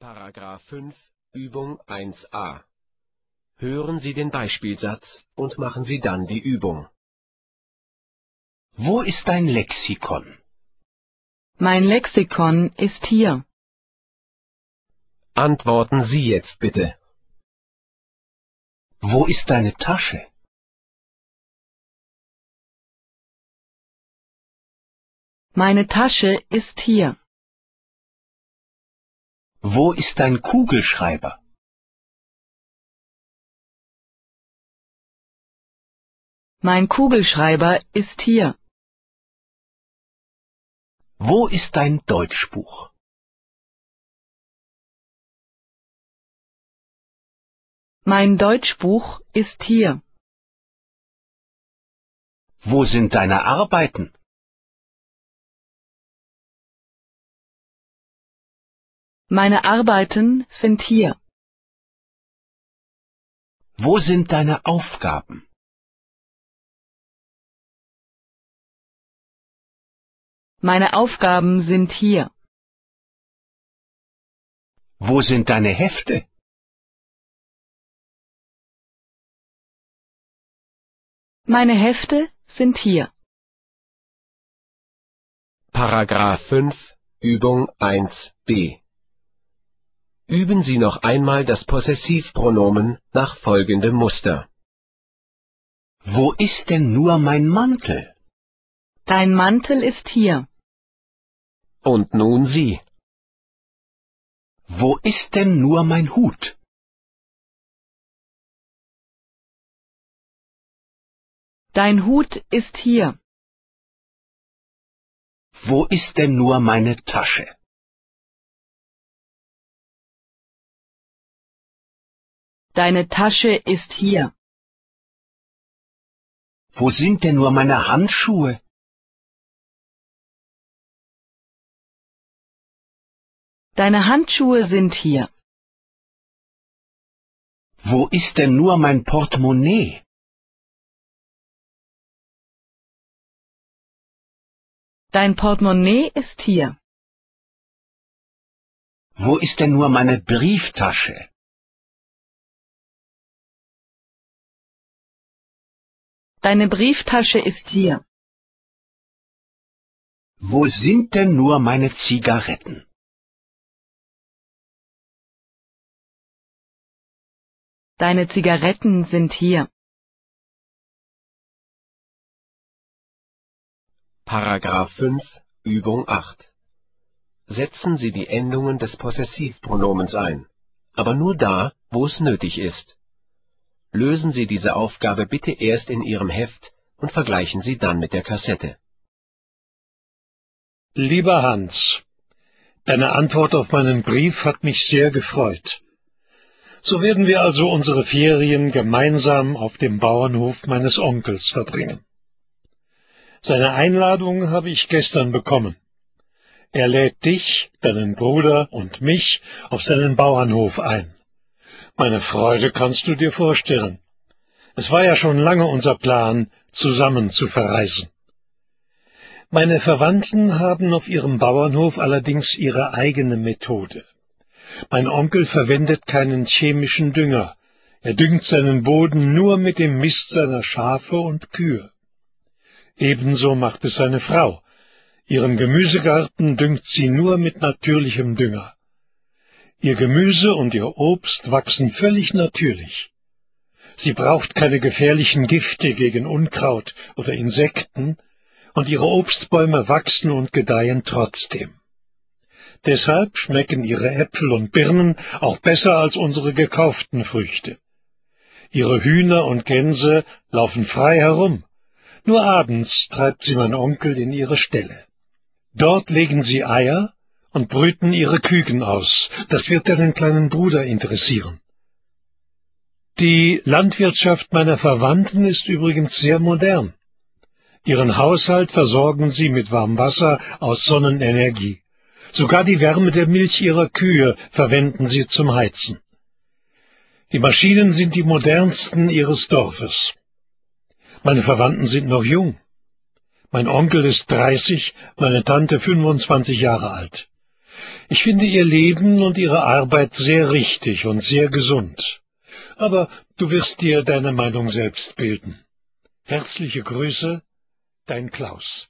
Paragraph 5 Übung 1a Hören Sie den Beispielsatz und machen Sie dann die Übung. Wo ist dein Lexikon? Mein Lexikon ist hier. Antworten Sie jetzt bitte. Wo ist deine Tasche? Meine Tasche ist hier. Wo ist dein Kugelschreiber? Mein Kugelschreiber ist hier. Wo ist dein Deutschbuch? Mein Deutschbuch ist hier. Wo sind deine Arbeiten? Meine Arbeiten sind hier. Wo sind deine Aufgaben? Meine Aufgaben sind hier. Wo sind deine Hefte? Meine Hefte sind hier. Paragraph 5 Übung 1b Üben Sie noch einmal das Possessivpronomen nach folgendem Muster. Wo ist denn nur mein Mantel? Dein Mantel ist hier. Und nun Sie. Wo ist denn nur mein Hut? Dein Hut ist hier. Wo ist denn nur meine Tasche? Deine Tasche ist hier. Wo sind denn nur meine Handschuhe? Deine Handschuhe sind hier. Wo ist denn nur mein Portemonnaie? Dein Portemonnaie ist hier. Wo ist denn nur meine Brieftasche? Deine Brieftasche ist hier. Wo sind denn nur meine Zigaretten? Deine Zigaretten sind hier. Paragraph 5 Übung 8 Setzen Sie die Endungen des Possessivpronomens ein, aber nur da, wo es nötig ist. Lösen Sie diese Aufgabe bitte erst in Ihrem Heft und vergleichen Sie dann mit der Kassette. Lieber Hans, deine Antwort auf meinen Brief hat mich sehr gefreut. So werden wir also unsere Ferien gemeinsam auf dem Bauernhof meines Onkels verbringen. Seine Einladung habe ich gestern bekommen. Er lädt dich, deinen Bruder und mich auf seinen Bauernhof ein. Meine Freude kannst du dir vorstellen. Es war ja schon lange unser Plan, zusammen zu verreisen. Meine Verwandten haben auf ihrem Bauernhof allerdings ihre eigene Methode. Mein Onkel verwendet keinen chemischen Dünger, er düngt seinen Boden nur mit dem Mist seiner Schafe und Kühe. Ebenso macht es seine Frau. Ihren Gemüsegarten düngt sie nur mit natürlichem Dünger. Ihr Gemüse und ihr Obst wachsen völlig natürlich. Sie braucht keine gefährlichen Gifte gegen Unkraut oder Insekten, und ihre Obstbäume wachsen und gedeihen trotzdem. Deshalb schmecken ihre Äpfel und Birnen auch besser als unsere gekauften Früchte. Ihre Hühner und Gänse laufen frei herum. Nur abends treibt sie mein Onkel in ihre Ställe. Dort legen sie Eier und brüten ihre Küken aus. Das wird deinen kleinen Bruder interessieren. Die Landwirtschaft meiner Verwandten ist übrigens sehr modern. Ihren Haushalt versorgen sie mit Warmwasser aus Sonnenenergie. Sogar die Wärme der Milch ihrer Kühe verwenden sie zum Heizen. Die Maschinen sind die modernsten ihres Dorfes. Meine Verwandten sind noch jung. Mein Onkel ist dreißig, meine Tante fünfundzwanzig Jahre alt. Ich finde Ihr Leben und Ihre Arbeit sehr richtig und sehr gesund. Aber du wirst dir deine Meinung selbst bilden. Herzliche Grüße, dein Klaus.